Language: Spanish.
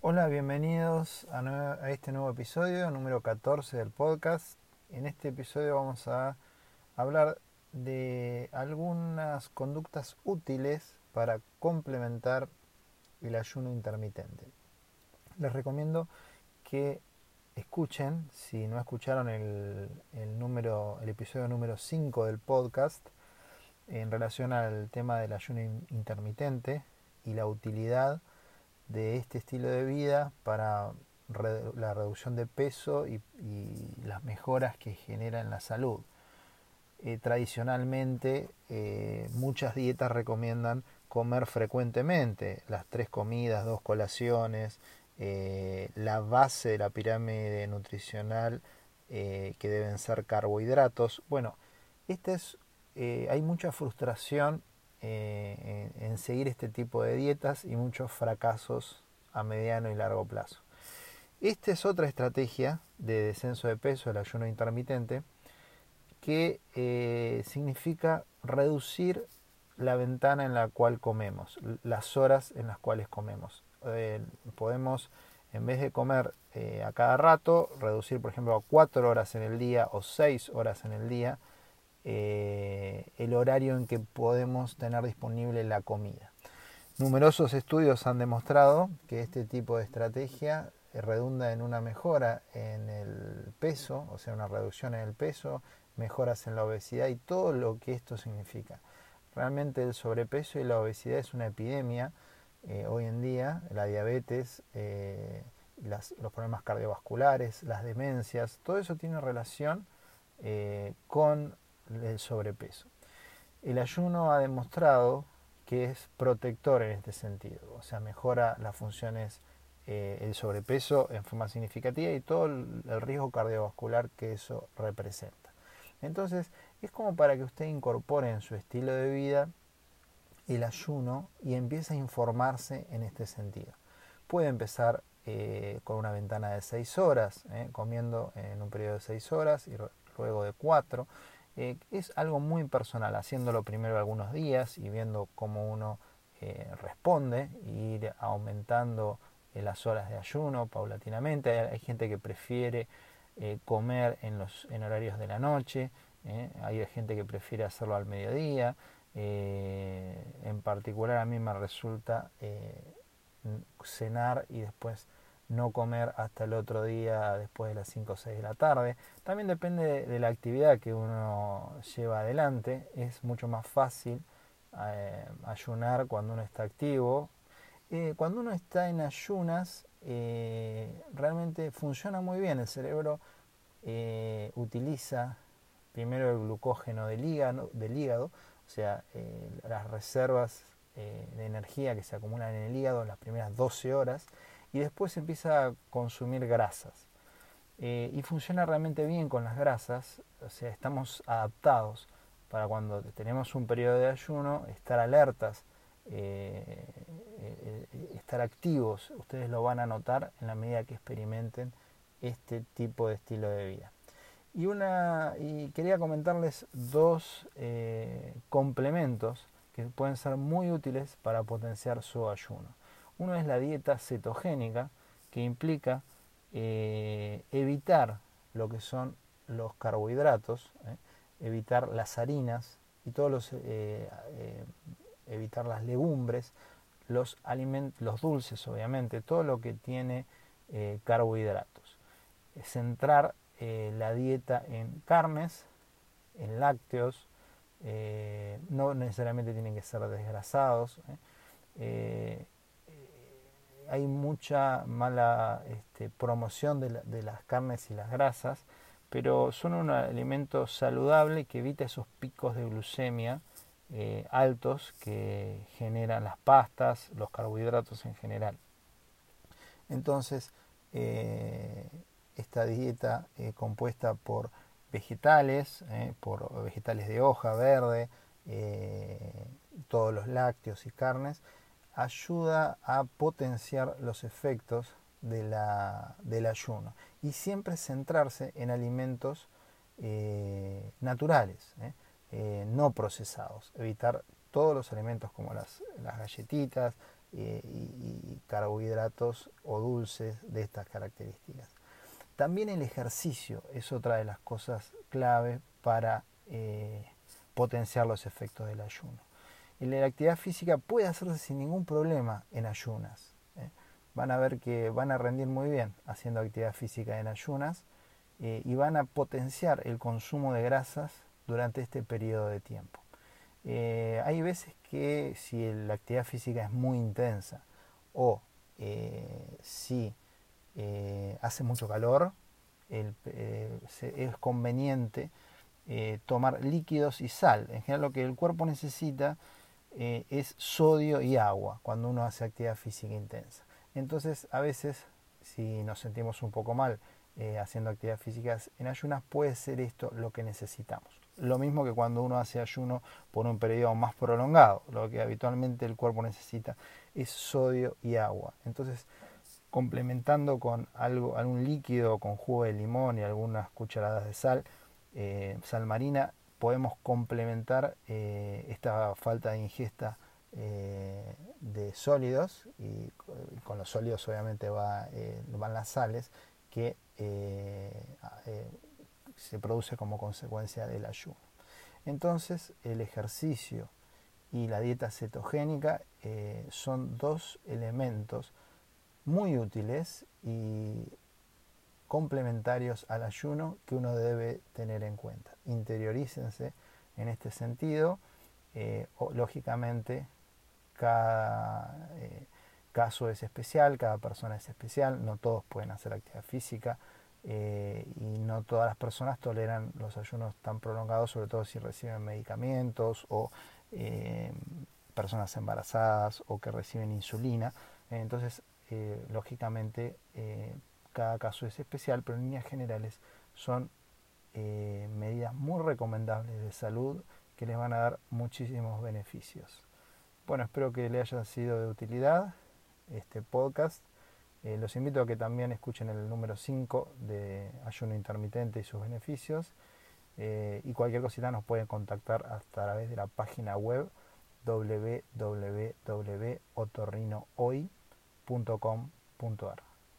Hola, bienvenidos a, este nuevo episodio, número 14 del podcast. En este episodio vamos a hablar de algunas conductas útiles para complementar el ayuno intermitente. Les recomiendo que escuchen, si no escucharon el, el episodio número 5 del podcast, en relación al tema del ayuno intermitente y la utilidad de este estilo de vida para la reducción de peso y, las mejoras que genera en la salud. Eh, tradicionalmente eh, muchas dietas recomiendan comer frecuentemente, las tres comidas, dos colaciones, eh, la base de la pirámide nutricional que deben ser carbohidratos. Bueno, es, hay mucha frustración seguir este tipo de dietas y muchos fracasos a mediano y largo plazo. Esta es otra estrategia de descenso de peso, el ayuno intermitente, que eh, significa reducir la ventana en la cual comemos, las horas en las cuales comemos. Eh, podemos, en vez de comer a cada rato, reducir, por ejemplo, a cuatro horas en el día o seis horas en el día eh, el horario en que podemos tener disponible la comida. Numerosos estudios han demostrado que este tipo de estrategia redunda en una mejora en el peso, o sea, una reducción en el peso, mejoras en la obesidad y todo lo que esto significa. Realmente el sobrepeso y la obesidad es una epidemia eh, hoy en día, la diabetes, eh, los problemas cardiovasculares, las demencias, todo eso tiene relación con el sobrepeso. El ayuno ha demostrado que es protector en este sentido, o sea, mejora las funciones eh, el sobrepeso en forma significativa y todo el, riesgo cardiovascular que eso representa. Entonces, es como para que usted incorpore en su estilo de vida el ayuno y empiece a informarse en este sentido. Puede empezar eh, con una ventana de 6 horas, eh, comiendo en un periodo de 6 horas y luego de 4 eh, es algo muy personal, haciéndolo primero algunos días y viendo cómo uno eh, responde, e ir aumentando eh, las horas de ayuno paulatinamente. Hay, gente que prefiere comer en, los, en horarios de la noche, hay gente que prefiere hacerlo al mediodía. en particular a mí me resulta cenar y después no comer hasta el otro día después de las 5 o 6 de la tarde. También depende de, la actividad que uno lleva adelante. Es mucho más fácil eh, ayunar cuando uno está activo. Eh, cuando uno está en ayunas, eh, realmente funciona muy bien. El cerebro utiliza primero el glucógeno del hígado, del hígado o sea, las reservas de energía que se acumulan en el hígado en las primeras 12 horas y después empieza a consumir grasas. Eh, y funciona realmente bien con las grasas, o sea, estamos adaptados para cuando tenemos un periodo de ayuno, estar alertas, eh, eh, estar activos, ustedes lo van a notar en la medida que experimenten este tipo de estilo de vida. Y, una, y quería comentarles dos complementos que pueden ser muy útiles para potenciar su ayuno. Uno es la dieta cetogénica, que implica eh, evitar lo que son los carbohidratos, eh, evitar las harinas y todos los eh, evitar las legumbres, los los dulces obviamente, todo lo que tiene carbohidratos. Centrar la dieta en carnes, en lácteos, no necesariamente tienen que ser desgrasados hay mucha mala este, promoción de, las carnes y las grasas, pero son un alimento saludable que evita esos picos de glucemia eh, altos que generan las pastas, los carbohidratos en general. Entonces, eh, esta dieta eh, compuesta por vegetales, por vegetales de hoja verde, todos los lácteos y carnes, ayuda a potenciar los efectos de la, del ayuno y siempre centrarse en alimentos eh, naturales, ¿eh? Eh, no procesados, evitar todos los alimentos como las, las galletitas, y, carbohidratos o dulces de estas características. También el ejercicio es otra de las cosas clave para potenciar los efectos del ayuno. Y la actividad física puede hacerse sin ningún problema en ayunas. ¿eh? Van a ver que van a rendir muy bien haciendo actividad física en ayunas eh, y van a potenciar el consumo de grasas durante este periodo de tiempo. Eh, hay veces que si la actividad física es muy intensa o si hace mucho calor, es conveniente tomar líquidos y sal. En general lo que el cuerpo necesita eh, es sodio y agua cuando uno hace actividad física intensa. Entonces, a veces, si nos sentimos un poco mal eh, haciendo actividades físicas en ayunas, puede ser esto lo que necesitamos. Lo mismo que cuando uno hace ayuno por un periodo más prolongado, lo que habitualmente el cuerpo necesita es sodio y agua. Entonces, complementando con algo, algún líquido, con jugo de limón y algunas cucharadas de sal, eh, sal marina, podemos complementar eh, esta falta de ingesta eh, de sólidos y con los sólidos obviamente eh, van las sales que se produce como consecuencia del ayuno. Entonces el ejercicio y la dieta cetogénica son dos elementos muy útiles y complementarios al ayuno que uno debe tener en cuenta. Interiorícense en este sentido. Eh, lógicamente, cada eh, caso es especial, cada persona es especial, no todos pueden hacer actividad física eh, y no todas las personas toleran los ayunos tan prolongados, sobre todo si reciben medicamentos o personas embarazadas o que reciben insulina. Entonces, lógicamente, cada caso es especial, pero en líneas generales son eh, medidas muy recomendables de salud que les van a dar muchísimos beneficios. Bueno, espero que les haya sido de utilidad este podcast. Eh, los invito a que también escuchen el número 5 de ayuno intermitente y sus beneficios. Eh, y cualquier cosita nos pueden contactar a través de la página web www.otorrinohoy.com.ar.